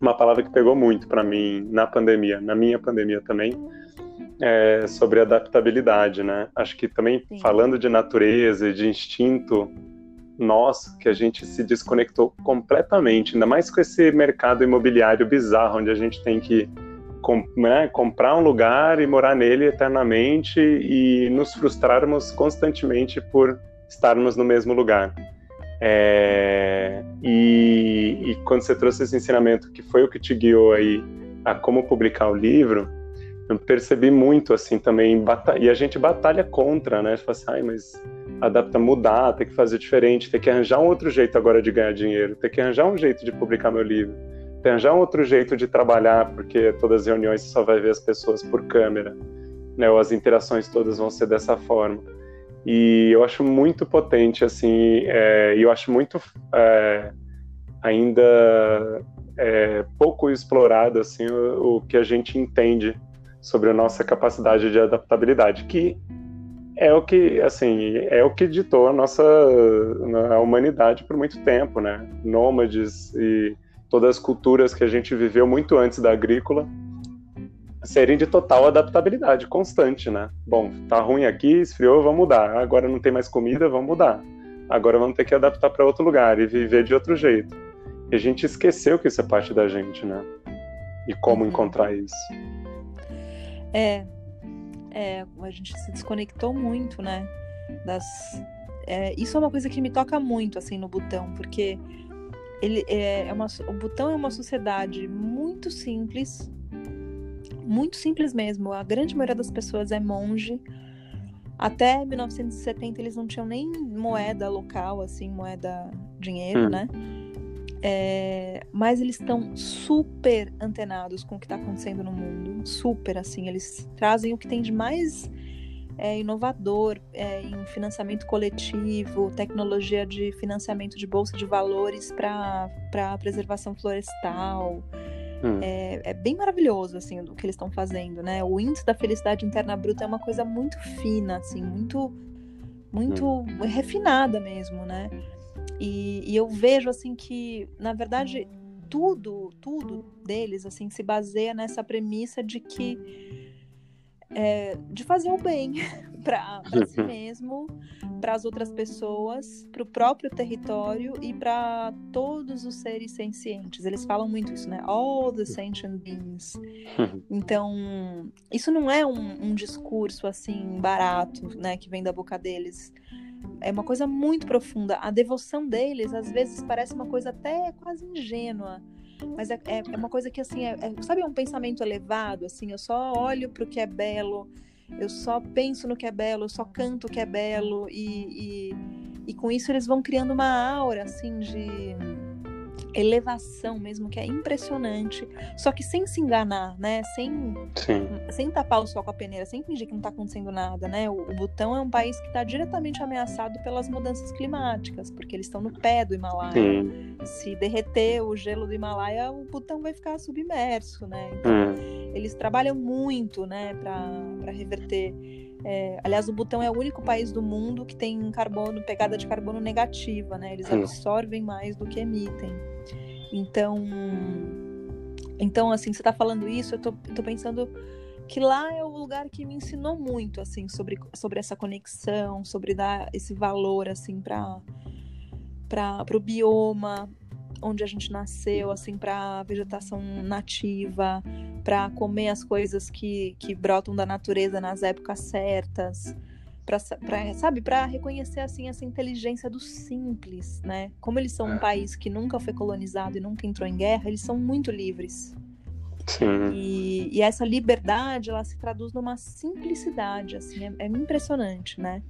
uma palavra que pegou muito para mim na pandemia, na minha pandemia também, é sobre adaptabilidade, né? Acho que também Sim. falando de natureza e de instinto nosso, que a gente se desconectou completamente, ainda mais com esse mercado imobiliário bizarro, onde a gente tem que com, né, comprar um lugar e morar nele eternamente e nos frustrarmos constantemente por estarmos no mesmo lugar. É, e, e, quando você trouxe esse ensinamento, que foi o que te guiou aí a como publicar o livro, eu percebi muito assim também, e a gente batalha contra, né? Fala assim, Ai, mas adapta, mudar, tem que fazer diferente, tem que arranjar um outro jeito agora de ganhar dinheiro, tem que arranjar um jeito de publicar meu livro arranjar um outro jeito de trabalhar, porque todas as reuniões você só vai ver as pessoas por câmera, né? Ou as interações todas vão ser dessa forma. E eu acho muito potente, assim, é, eu acho muito é, ainda é, pouco explorado, assim, o, o, que a gente entende sobre a nossa capacidade de adaptabilidade, que é o que, assim, é o que ditou a nossa a humanidade por muito tempo, né? Nômades e todas as culturas que a gente viveu muito antes da agrícola serem de total adaptabilidade constante, né? Bom, tá ruim aqui, esfriou, vamos mudar. Agora não tem mais comida, vamos mudar. Agora vamos ter que adaptar para outro lugar e viver de outro jeito. E a gente esqueceu que isso é parte da gente, né? E como uhum. encontrar isso.
É, é, a gente se desconectou muito, né? Das, é, isso é uma coisa que me toca muito, assim, no botão, porque ele é, é uma, o Butão é uma sociedade muito simples, muito simples mesmo. A grande maioria das pessoas é monge. Até 1970 eles não tinham nem moeda local, assim, moeda dinheiro, hum. né? É, mas eles estão super antenados com o que está acontecendo no mundo, super assim. Eles trazem o que tem de mais é, inovador é, em financiamento coletivo, tecnologia de financiamento de bolsa de valores para a preservação florestal. Hum. É, é, bem maravilhoso assim o que eles estão fazendo, né? O índice da felicidade interna bruta é uma coisa muito fina, assim, muito muito hum. refinada mesmo, né? E, e eu vejo assim que, na verdade, tudo, tudo deles assim se baseia nessa premissa de que é, de fazer o bem <laughs> para si <laughs> mesmo, para as outras pessoas, para o próprio território e para todos os seres sencientes. Eles falam muito isso, né? All the sentient beings. <laughs> Então, isso não é um, um discurso assim barato, né, que vem da boca deles. É uma coisa muito profunda. A devoção deles, às vezes, parece uma coisa até quase ingênua mas é, é, é uma coisa que, assim, é, é, sabe, é um pensamento elevado, assim, eu só olho para o que é belo, eu só penso no que é belo, eu só canto o que é belo, e, e, e com isso eles vão criando uma aura, assim, de, elevação mesmo que é impressionante, só que sem se enganar, né? Sem,
Sim.
sem tapar o sol com a peneira, sem fingir que não está acontecendo nada, né? O, o Butão é um país que está diretamente ameaçado pelas mudanças climáticas, porque eles estão no pé do Himalaia.
Sim.
Se derreter o gelo do Himalaia, o Butão vai ficar submerso, né? Então,
Hum.
eles trabalham muito, né, para reverter. É, aliás, o Butão é o único país do mundo que tem carbono, pegada de carbono negativa, né? Eles
Hum.
absorvem mais do que emitem. Então, então assim, você está falando isso, eu tô pensando que lá é o lugar que me ensinou muito, assim, sobre, sobre essa conexão, sobre dar esse valor, assim, para para o bioma onde a gente nasceu, assim, para a vegetação nativa, para comer as coisas que, que brotam da natureza nas épocas certas, para sabe, para reconhecer assim essa inteligência do simples, né? Como eles são um país que nunca foi colonizado e nunca entrou em guerra, eles são muito livres.
Sim.
E, e essa liberdade, ela se traduz numa simplicidade, assim, é, é impressionante, né?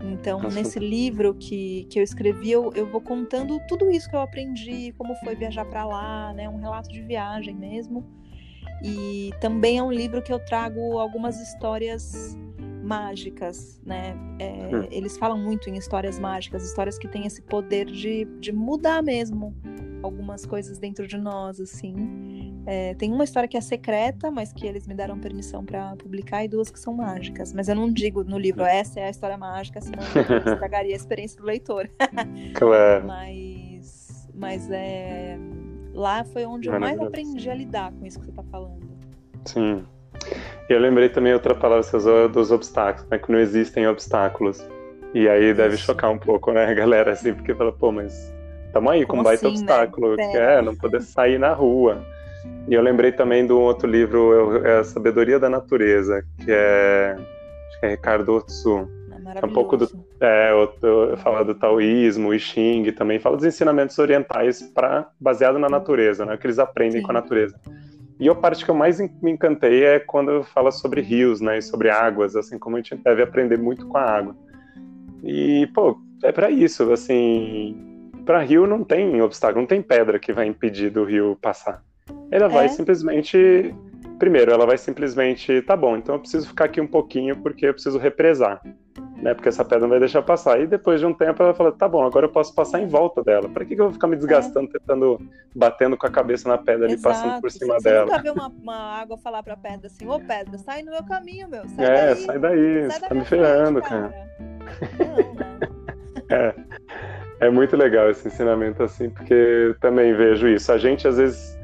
Então,
Nossa.
nesse livro que, que eu escrevi, eu, eu vou contando tudo isso que eu aprendi, como foi viajar para lá, né? Um relato de viagem mesmo. E também é um livro que eu trago algumas histórias mágicas, né? É,
Hum.
Eles falam muito em histórias mágicas, histórias que têm esse poder de, de mudar mesmo algumas coisas dentro de nós, assim. É, tem uma história que é secreta, mas que eles me deram permissão para publicar, e duas que são mágicas. Mas eu não digo no livro, essa é a história mágica, senão eu <laughs> estragaria a experiência do leitor.
Claro. <laughs>
Mas, mas é, lá foi onde eu mais aprendi a lidar com isso que você está falando.
Sim. E eu lembrei também outra palavra que você usou dos obstáculos, né? Que não existem obstáculos. E aí deve
Isso.
chocar um pouco, né, galera? Assim, porque fala, pô, mas tamo aí com um baita
assim, né?
obstáculo, que
É.
é não poder sair na rua. E eu lembrei também de um outro livro, eu- é A Sabedoria da Natureza, que é. Acho que é Ricardo Otsu.
É maravilhoso.
um pouco do- É, outro, fala do taoísmo, o Xing também, fala dos ensinamentos orientais pra, baseado na natureza, né? O que eles aprendem
Sim.
com a natureza. E a parte que eu mais me encantei é quando fala sobre rios, né? E sobre águas, assim, como a gente deve aprender muito com a água. E, pô, é pra isso, assim. Pra rio não tem obstáculo, não tem pedra que vai impedir do rio passar. Ela vai
É.
simplesmente. Primeiro, ela vai simplesmente. Tá bom, então eu preciso ficar aqui um pouquinho porque eu preciso represar. Né, porque essa pedra não vai deixar passar. E depois de um tempo ela fala: tá bom, agora eu posso passar em volta dela. Pra que, que eu vou ficar me desgastando, tentando, batendo com a cabeça na pedra ali, passando por cima
você,
dela?
Você nunca vê uma, uma água falar pra pedra assim, ô pedra, sai no meu caminho, meu. Sai
É,
daí,
sai daí,
sai
você tá me ferrando, cara.
Não, né? <laughs>
É, é muito legal esse ensinamento assim, porque também vejo isso. A gente às vezes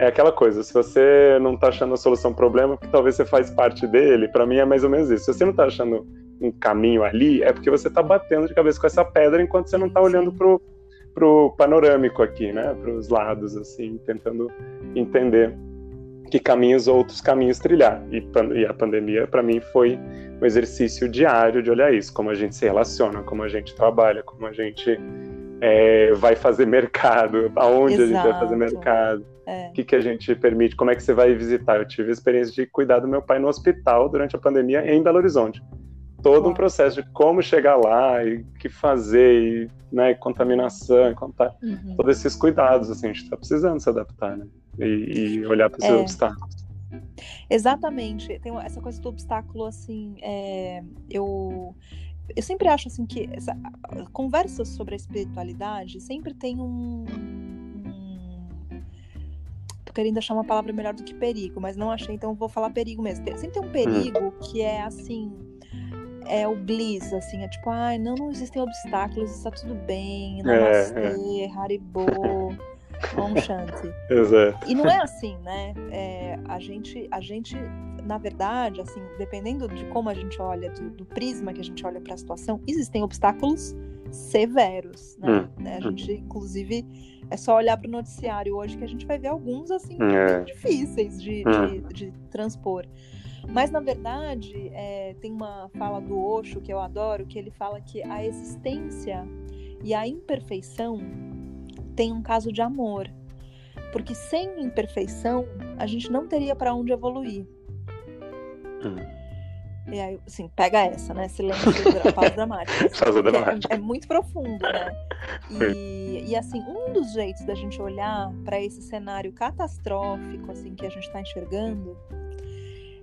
é aquela coisa, se você não tá achando a solução problema, porque talvez você faz parte dele, pra mim é mais ou menos isso. Se você não tá achando um caminho ali, é porque você tá batendo de cabeça com essa pedra enquanto você não tá
Sim.
olhando pro, pro panorâmico aqui, né? Pros lados, assim, tentando entender que caminhos outros caminhos trilhar. E, e a pandemia, pra mim, foi um exercício diário de olhar isso, como a gente se relaciona, como a gente trabalha, como a gente é, vai fazer mercado, <laughs> aonde a gente vai fazer
Exato.
mercado,
É.
o que, que a gente permite, como é que você vai visitar. Eu tive a experiência de cuidar do meu pai no hospital durante a pandemia em Belo Horizonte. Todo um processo de como chegar lá e o que fazer, e, né, contaminação, e contar,
Uhum.
todos esses cuidados, assim, a gente está precisando se adaptar, né? E, e olhar para esses
É.
obstáculos.
Exatamente. Tem essa coisa do obstáculo, assim, é, eu, eu sempre acho assim que essa, conversas sobre a espiritualidade sempre tem um, Tô querendo achar uma palavra melhor do que perigo, mas não achei, então vou falar perigo mesmo. Tem- Sempre tem um perigo que é assim. É o bliss, assim, é tipo, ai, não, não existem obstáculos, está tudo bem, namastê, haribo, om shanti. <laughs>
Exato.
E não é assim, né? É, a gente, a gente, na verdade, assim, dependendo de como a gente olha, do, do prisma que a gente olha para a situação, existem obstáculos severos, né?
Hum,
Né? A gente, inclusive, é só olhar para o noticiário hoje que a gente vai ver alguns assim
É.
difíceis de,
Hum.
de, de transpor. Mas na verdade, é, tem uma fala do Osho que eu adoro, que ele fala que a existência e a imperfeição tem um caso de amor. Porque sem imperfeição, a gente não teria para onde evoluir.
Hum.
E aí, assim, pega essa, né? Silêncio, <laughs> pausa dramática. É, é, muito profundo, né? <laughs> E, e, assim, um dos jeitos da gente olhar para esse cenário catastrófico, assim, que a gente está enxergando,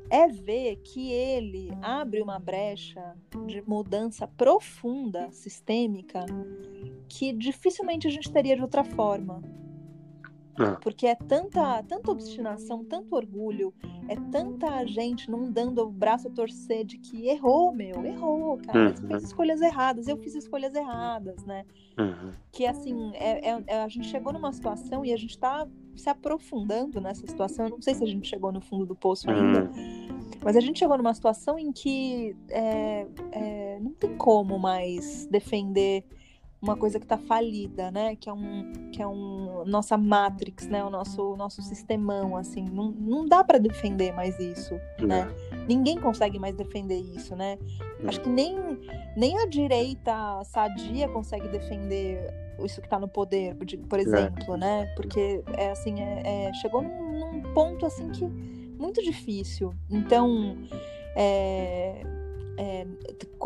é ver que ele abre uma brecha de mudança profunda, sistêmica, que dificilmente a gente teria de outra forma. É. Porque é tanta, tanta obstinação, tanto orgulho, é tanta gente não dando o braço a torcer de que errou, meu, errou, cara. Uhum. Fez escolhas erradas, eu fiz escolhas erradas, né? Uhum. Que assim, é, é, é, a gente chegou numa situação e a gente tá se aprofundando nessa situação. Eu não sei se a gente chegou no fundo do poço ainda. Mas a gente chegou numa situação em que é, é, não tem como mais defender uma coisa que está falida, né? Que é um, que é um nossa matrix, né? O nosso nosso sistemão, assim, não, não dá para defender mais isso, né? Ninguém consegue mais defender isso, né? Acho que nem nem a direita sadia consegue defender isso que está no poder, por exemplo, é. né? Porque é assim, é, é chegou num, num, ponto assim que muito difícil. Então, é, é,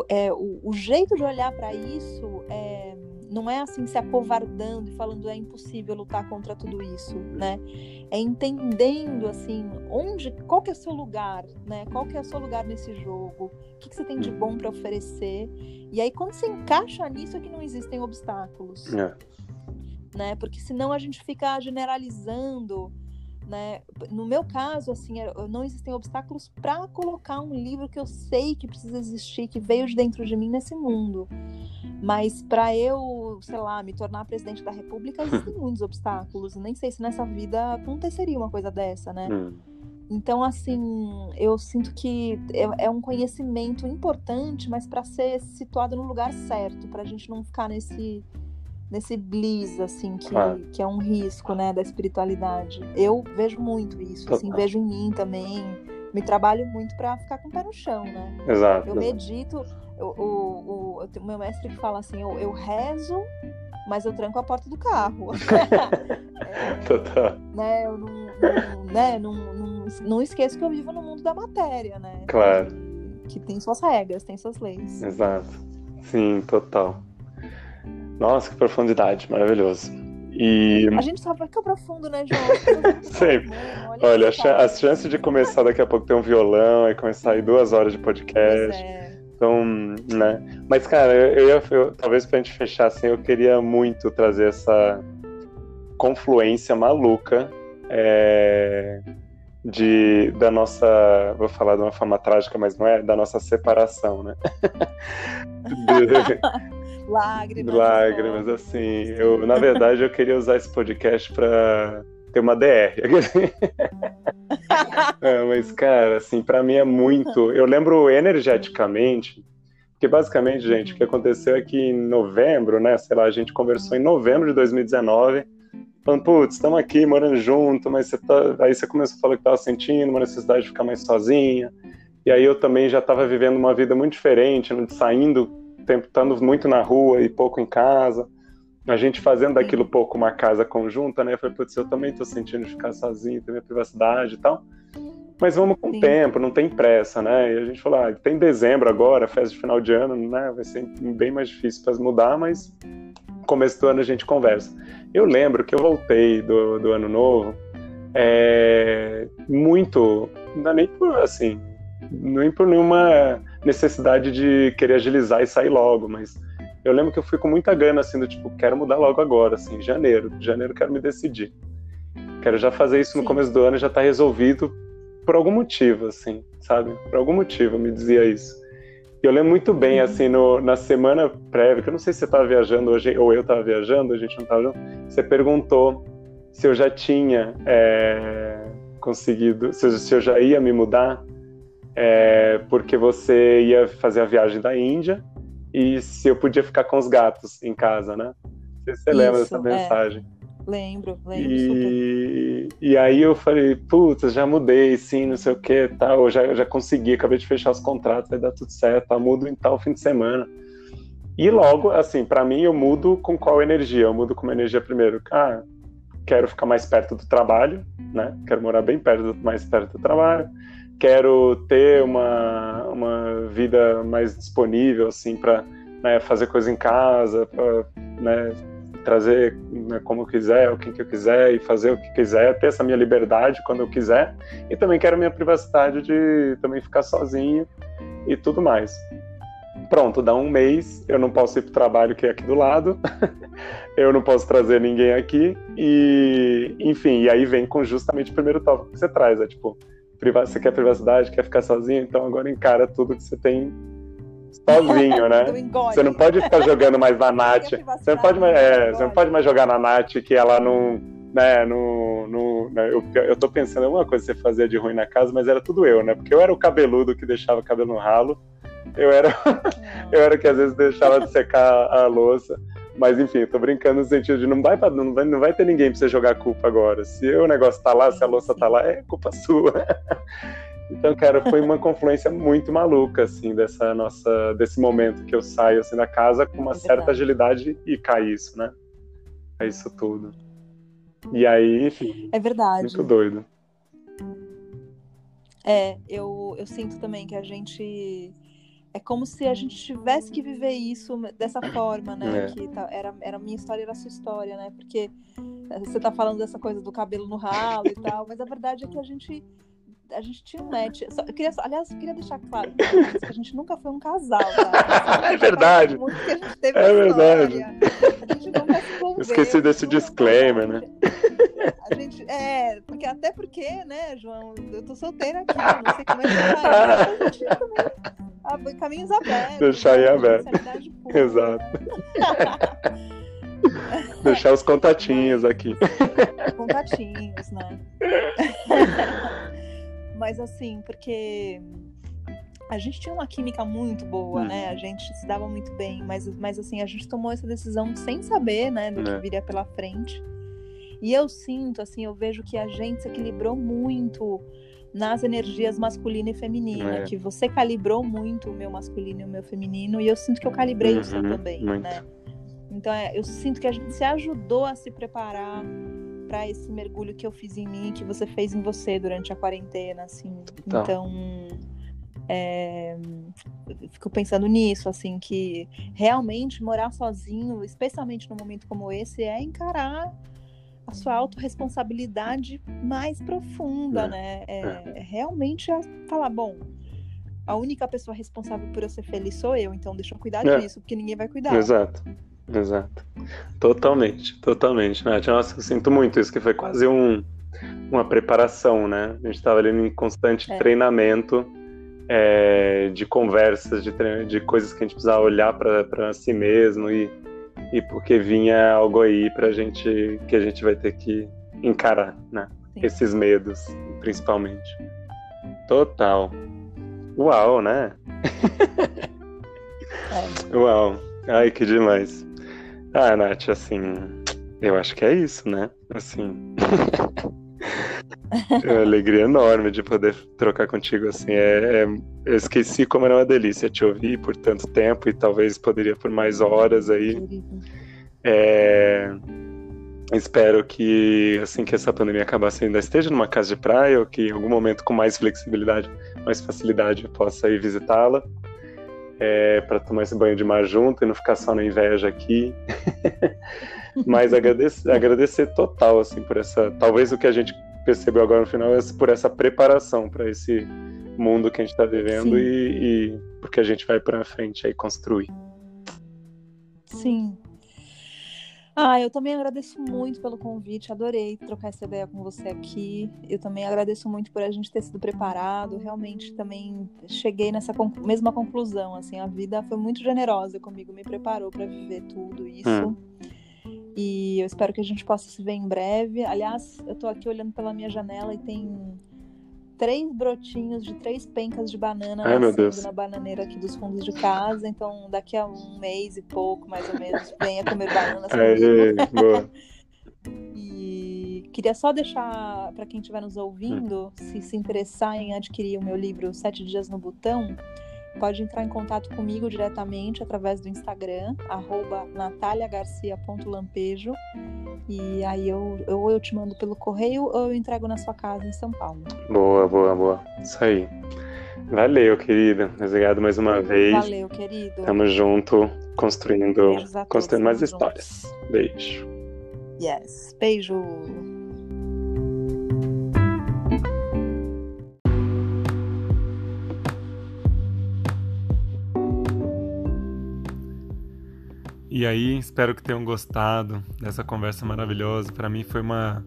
é, o, o, jeito de olhar para isso é, não é assim se acovardando e falando é impossível lutar contra tudo isso, né? É entendendo assim onde, qual que é o seu lugar, né? Qual que é o seu lugar nesse jogo? O que, que você tem de bom para oferecer? E aí quando você encaixa nisso é que não existem obstáculos, é. né? Porque senão a gente fica generalizando né? No meu caso, assim, não existem obstáculos para colocar um livro que eu sei que precisa existir, que veio de dentro de mim nesse mundo. Mas para eu, sei lá, me tornar presidente da República, existem <laughs> muitos obstáculos. Nem sei se nessa vida aconteceria uma coisa dessa, né? Hum. Então, assim, eu sinto que é, é um conhecimento importante, mas para ser situado no lugar certo, para a gente não ficar nesse nesse bliss, assim, que, que é um risco, né, da espiritualidade. Eu vejo muito isso, assim, vejo em mim também. Me trabalho muito para ficar com o pé no chão, né?
Exato.
Eu medito, o, o, o meu mestre que fala assim, eu, eu rezo, mas eu tranco a porta do carro. <laughs>
é, Total.
Né, eu não, não, né, não, não, não esqueço que eu vivo no mundo da matéria, né?
Claro.
Que, que tem suas regras, tem suas leis.
Exato. Sim, total. Nossa, que profundidade, maravilhoso. E...
A gente só vai que é profundo, né, João? <laughs>
Sempre. Olha, a, as chances de começar daqui a pouco ter um violão e começar aí duas horas de podcast. É. Então, né? Mas, cara, eu, ia, eu, talvez pra gente fechar assim, eu queria muito trazer essa confluência maluca é, de, da nossa. Vou falar de uma forma trágica, mas não é? Da nossa separação, né? <laughs>
Lágrimas.
Lágrimas, assim. Eu, na verdade, eu queria usar esse podcast para ter uma DR. <laughs> é, mas, cara, assim, para mim é muito. Eu lembro energeticamente, porque basicamente, gente, o que aconteceu é que em novembro, né? Sei lá, a gente conversou em novembro de 2019 falando, putz, estamos aqui morando junto, mas você tá... aí você começou a falar que estava sentindo uma necessidade de ficar mais sozinha. E aí eu também já estava vivendo uma vida muito diferente, saindo tempo estando muito na rua e pouco em casa. A gente fazendo daquilo pouco uma casa conjunta, né? Eu falei, putz, eu também tô sentindo ficar sozinho, ter minha privacidade e tal. Mas vamos com o tempo, não tem pressa, né? E a gente falou, ah, tem dezembro agora, festa de final de ano, né? Vai ser bem mais difícil para mudar, mas começo do ano a gente conversa. Eu lembro que eu voltei do, do ano novo é, muito, não é nem por assim, nem por nenhuma necessidade de querer agilizar e sair logo, mas eu lembro que eu fui com muita gana, assim, do tipo, quero mudar logo agora, assim, janeiro, janeiro quero me decidir. Quero já fazer isso no Sim. começo do ano e já tá resolvido por algum motivo, assim, sabe? Por algum motivo me dizia isso. E eu lembro muito bem, uhum. assim, no, na semana prévia, que eu não sei se você estava viajando hoje, ou eu estava viajando, a gente não junto, você perguntou se eu já tinha é, conseguido, se eu, se eu já ia me mudar é, porque você ia fazer a viagem da Índia e se eu podia ficar com os gatos em casa, né? Você, você lembra dessa é. mensagem?
Lembro, lembro. E,
e aí eu falei, putz, já mudei, sim, não sei o que, tal, já, já consegui, acabei de fechar os contratos, vai dar tudo certo, tá, mudo em tal fim de semana. E logo, assim, para mim eu mudo com qual energia? Eu mudo com uma energia primeiro, ah, quero ficar mais perto do trabalho, né? Quero morar bem perto, mais perto do trabalho quero ter uma, uma vida mais disponível, assim, para né, fazer coisa em casa, para né, trazer né, como eu quiser, o que eu quiser e fazer o que quiser, ter essa minha liberdade quando eu quiser. E também quero minha privacidade de também ficar sozinho e tudo mais. Pronto, dá um mês, eu não posso ir para o trabalho que é aqui do lado, <laughs> eu não posso trazer ninguém aqui, e enfim, e aí vem com justamente o primeiro tópico que você traz, é tipo, você quer privacidade, quer ficar sozinho, então agora encara tudo que você tem sozinho, né? Você não pode ficar jogando mais na Nath. Você não pode mais, é, você não pode mais jogar na Nath que ela não. Né, no, no, né, eu, eu tô pensando em alguma coisa que você fazia de ruim na casa, mas era tudo eu, né? Porque eu era o cabeludo que deixava o cabelo no ralo, eu era, <laughs> eu era que às vezes deixava de secar a louça. Mas enfim, eu tô brincando no sentido de não vai, não vai, não vai ter ninguém pra você jogar culpa agora. Se o negócio tá lá, se a louça tá lá, é culpa <laughs> sua. Então, cara, foi uma confluência muito maluca, assim, dessa nossa, desse momento que eu saio, assim, da casa com uma é certa agilidade e cai isso, né? É isso tudo. E aí, enfim.
É verdade.
Muito doido.
É, eu, eu sinto também que a gente. É como se a gente tivesse que viver isso dessa forma, né? É. Que tá, era, era a minha história, era a sua história, né? Porque você tá falando dessa coisa do cabelo no ralo e tal, mas a verdade é que a gente a gente tinha um match. Só, eu queria, aliás, eu queria deixar claro que a gente nunca foi um casal, tá? <laughs>
É verdade. é verdade. A gente vai se. Esqueci desse disclaimer, né?
A gente, é, porque até porque, né, João, eu tô solteira aqui, não sei como é que <laughs> tá. Caminhos abertos.
Deixar aí aberto. <laughs> Exato. <laughs> Deixar os contatinhos aqui.
Contatinhos, né? <laughs> mas assim, porque a gente tinha uma química muito boa, hum. né? A gente se dava muito bem, mas, mas assim, a gente tomou essa decisão sem saber, né, do que é. viria pela frente. E eu sinto, assim, eu vejo que a gente se equilibrou muito nas energias masculina e feminina, é. que você calibrou muito o meu masculino e o meu feminino, e eu sinto que eu calibrei uhum, o seu também, muito. né? Então, é, eu sinto que a gente se ajudou a se preparar para esse mergulho que eu fiz em mim, que você fez em você durante a quarentena, assim. Então, então é, fico pensando nisso, assim, que realmente morar sozinho, especialmente num momento como esse, é encarar a sua autorresponsabilidade mais profunda, é, né? É, é. é realmente falar, bom, a única pessoa responsável por eu ser feliz sou eu, então deixa eu cuidar é. disso, porque ninguém vai cuidar.
Exato. Exato. Totalmente, totalmente, Nath. Nossa, eu sinto muito isso, que foi quase um, uma preparação, né? A gente estava ali em constante é. treinamento é, de conversas, de, de coisas que a gente precisava olhar para si mesmo e, e porque vinha algo aí para gente que a gente vai ter que encarar, né? Sim. Esses medos, principalmente. Total. Uau, né? É. <laughs> Uau. Ai, que demais. Ah, Nath, assim, eu acho que é isso, né? Assim. <laughs> é uma alegria enorme de poder trocar contigo, assim. É, é, eu esqueci como era uma delícia te ouvir por tanto tempo e talvez poderia por mais horas aí. É, espero que assim que essa pandemia acabar, você ainda esteja numa casa de praia ou que em algum momento com mais flexibilidade, mais facilidade eu possa ir visitá-la é, para tomar esse banho de mar junto e não ficar só na inveja aqui. <laughs> Mas agradecer, agradecer total, assim, por essa. Talvez o que a gente percebeu agora no final é por essa preparação para esse mundo que a gente está vivendo e, e porque a gente vai para frente aí construir.
Sim, ah, eu também agradeço muito pelo convite, adorei trocar essa ideia com você aqui. Eu também agradeço muito por a gente ter sido preparado. Realmente também cheguei nessa mesma conclusão, assim, a vida foi muito generosa comigo, me preparou para viver tudo isso. Hum. E eu espero que a gente possa se ver em breve. Aliás, eu tô aqui olhando pela minha janela e tem três brotinhos de três pencas de banana
Ai,
na bananeira aqui dos fundos de casa. Então, daqui a um mês e pouco, mais ou menos, <laughs> venha comer banana comigo. <laughs> e queria só deixar para quem estiver nos ouvindo, se se interessar em adquirir o meu livro Sete Dias no Botão, pode entrar em contato comigo diretamente através do Instagram, nataliagarcia.lampejo. E aí eu, ou eu te mando pelo correio ou eu entrego na sua casa em São Paulo.
Boa, boa, boa. Isso aí. Valeu, querida. Obrigado mais uma vez.
Valeu, querido.
Tamo junto, construindo, construindo mais histórias. Beijo.
Yes. Beijo.
E aí, espero que tenham gostado dessa conversa maravilhosa. Para mim foi uma,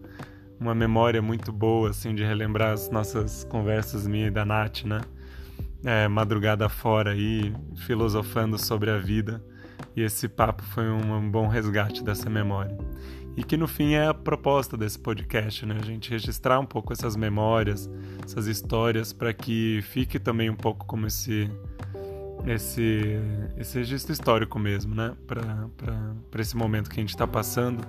uma memória muito boa, assim, de relembrar as nossas conversas minha e da Nath, né? É, madrugada fora aí, filosofando sobre a vida. E esse papo foi um, um bom resgate dessa memória. E que no fim é a proposta desse podcast, né? A gente registrar um pouco essas memórias, essas histórias, para que fique também um pouco como esse esse, esse registro histórico mesmo, né? Para esse momento que a gente está passando,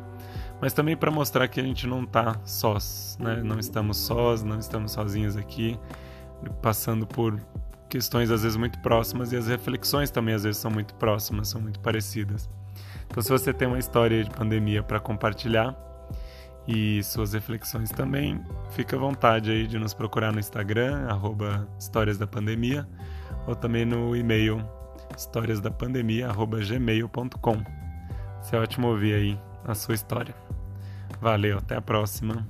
mas também para mostrar que a gente não está sós, né? Não estamos sós, não estamos sozinhos aqui, passando por questões às vezes muito próximas e as reflexões também às vezes são muito próximas, são muito parecidas. Então, se você tem uma história de pandemia para compartilhar e suas reflexões também, fica à vontade aí de nos procurar no Instagram, Histórias da Pandemia ou também no e-mail historiasdapandemia@gmail.com. É ótimo ouvir aí a sua história. Valeu, até a próxima.